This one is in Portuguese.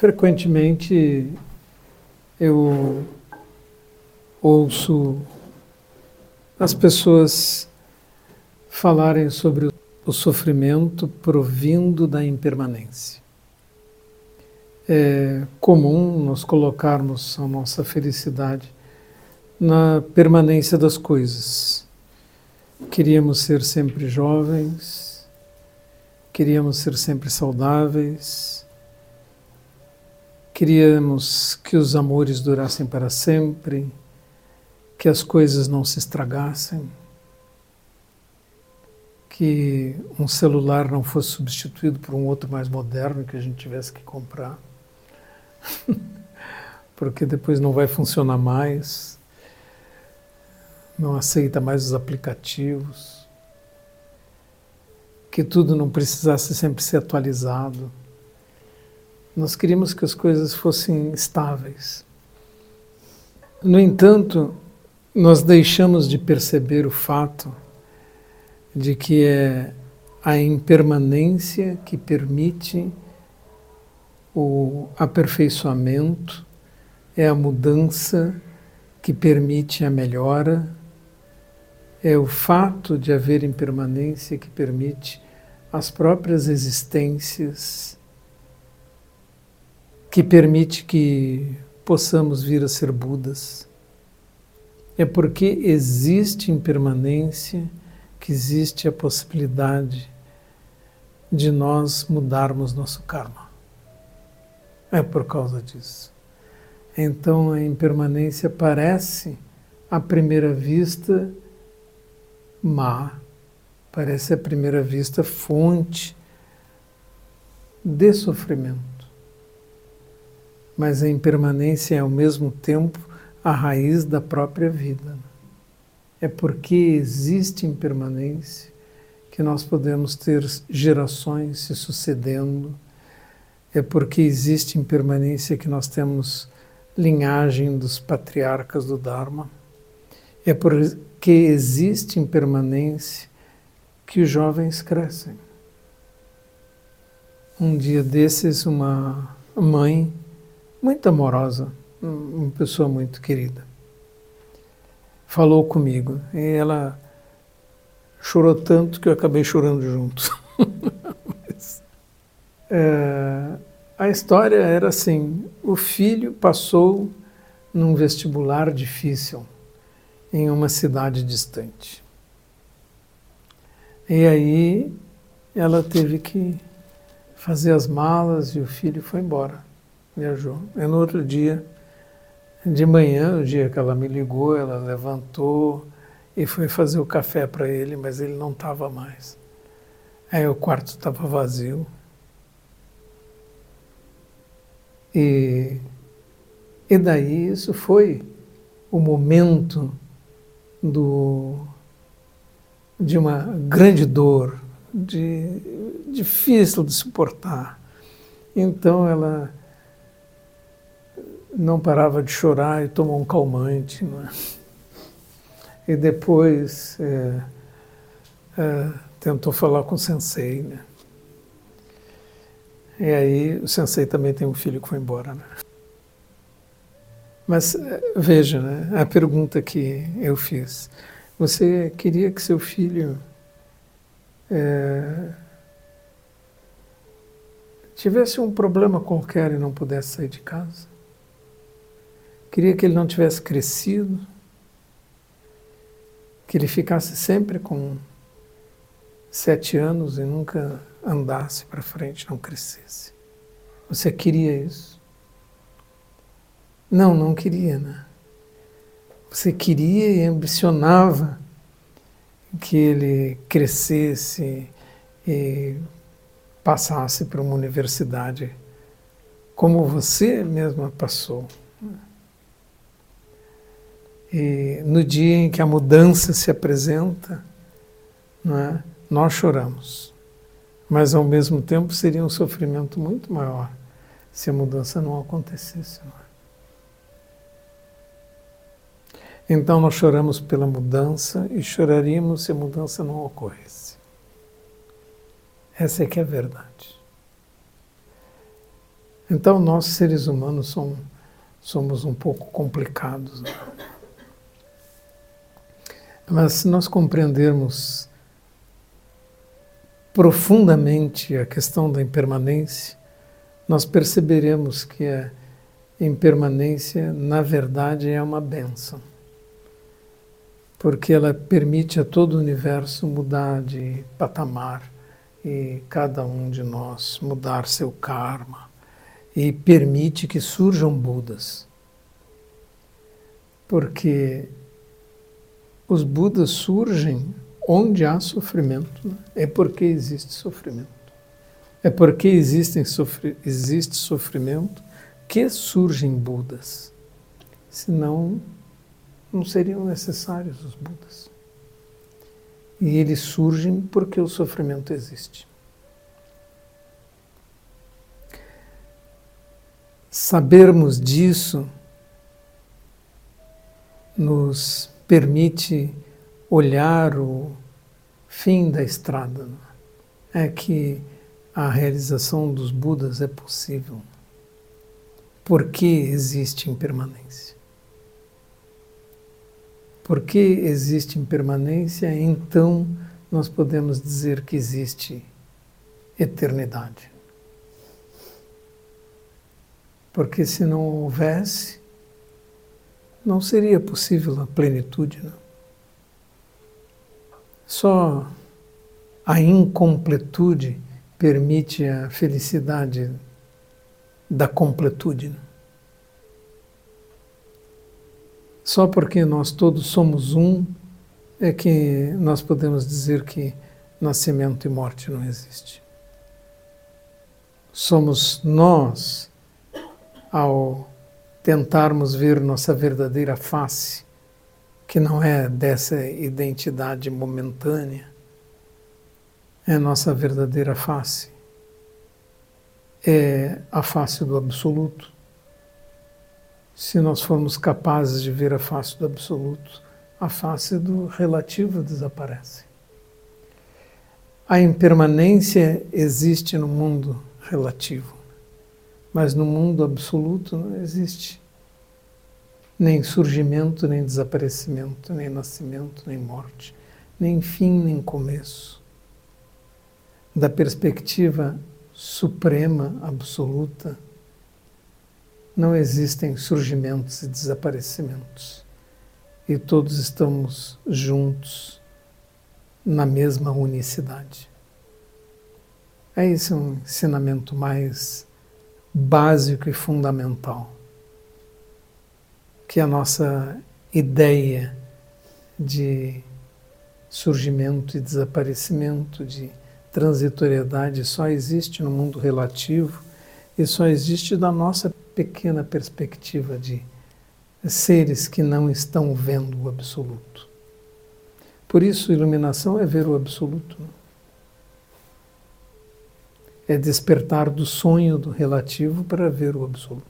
Frequentemente eu ouço as pessoas falarem sobre o sofrimento provindo da impermanência. É comum nós colocarmos a nossa felicidade na permanência das coisas. Queríamos ser sempre jovens, queríamos ser sempre saudáveis, Queríamos que os amores durassem para sempre, que as coisas não se estragassem, que um celular não fosse substituído por um outro mais moderno que a gente tivesse que comprar, porque depois não vai funcionar mais, não aceita mais os aplicativos, que tudo não precisasse sempre ser atualizado. Nós queríamos que as coisas fossem estáveis. No entanto, nós deixamos de perceber o fato de que é a impermanência que permite o aperfeiçoamento, é a mudança que permite a melhora, é o fato de haver impermanência que permite as próprias existências que permite que possamos vir a ser Budas. É porque existe impermanência que existe a possibilidade de nós mudarmos nosso karma. É por causa disso. Então a impermanência parece, à primeira vista, má, parece à primeira vista fonte de sofrimento mas a impermanência é ao mesmo tempo a raiz da própria vida. É porque existe impermanência que nós podemos ter gerações se sucedendo, é porque existe impermanência que nós temos linhagem dos patriarcas do Dharma, é porque existe impermanência que os jovens crescem. Um dia desses, uma mãe muito amorosa, uma pessoa muito querida. Falou comigo e ela chorou tanto que eu acabei chorando junto. Mas, é, a história era assim: o filho passou num vestibular difícil em uma cidade distante. E aí ela teve que fazer as malas e o filho foi embora viajou. E no outro dia, de manhã, o dia que ela me ligou, ela levantou e foi fazer o café para ele, mas ele não estava mais. Aí o quarto estava vazio. E, e daí isso foi o momento do, de uma grande dor, de, difícil de suportar. Então ela não parava de chorar e tomou um calmante. É? E depois é, é, tentou falar com o sensei. Né? E aí o sensei também tem um filho que foi embora. Né? Mas é, veja, né, a pergunta que eu fiz. Você queria que seu filho é, tivesse um problema qualquer e não pudesse sair de casa? Queria que ele não tivesse crescido, que ele ficasse sempre com sete anos e nunca andasse para frente, não crescesse. Você queria isso? Não, não queria, né? Você queria e ambicionava que ele crescesse e passasse para uma universidade como você mesma passou. E no dia em que a mudança se apresenta, é, nós choramos. Mas ao mesmo tempo seria um sofrimento muito maior se a mudança não acontecesse. Não é? Então nós choramos pela mudança e choraríamos se a mudança não ocorresse. Essa é que é a verdade. Então, nós seres humanos somos, somos um pouco complicados. Né? Mas se nós compreendermos profundamente a questão da impermanência, nós perceberemos que a impermanência, na verdade, é uma benção. Porque ela permite a todo o universo mudar de patamar e cada um de nós mudar seu karma e permite que surjam Budas. Porque os Budas surgem onde há sofrimento, né? é porque existe sofrimento. É porque existem sofri existe sofrimento que surgem Budas. Senão, não seriam necessários os Budas. E eles surgem porque o sofrimento existe. Sabermos disso nos permite olhar o fim da estrada. É que a realização dos Budas é possível. Porque existe impermanência. Porque existe impermanência, então nós podemos dizer que existe eternidade. Porque se não houvesse, não seria possível a plenitude. Não? Só a incompletude permite a felicidade da completude. Não? Só porque nós todos somos um é que nós podemos dizer que nascimento e morte não existe. Somos nós, ao tentarmos ver nossa verdadeira face, que não é dessa identidade momentânea, é nossa verdadeira face, é a face do absoluto. Se nós formos capazes de ver a face do absoluto, a face do relativo desaparece. A impermanência existe no mundo relativo. Mas no mundo absoluto não existe nem surgimento, nem desaparecimento, nem nascimento, nem morte, nem fim, nem começo. Da perspectiva suprema, absoluta, não existem surgimentos e desaparecimentos. E todos estamos juntos na mesma unicidade. É esse um ensinamento mais básico e fundamental. Que a nossa ideia de surgimento e desaparecimento, de transitoriedade, só existe no mundo relativo e só existe da nossa pequena perspectiva de seres que não estão vendo o absoluto. Por isso, iluminação é ver o absoluto é despertar do sonho do relativo para ver o absoluto.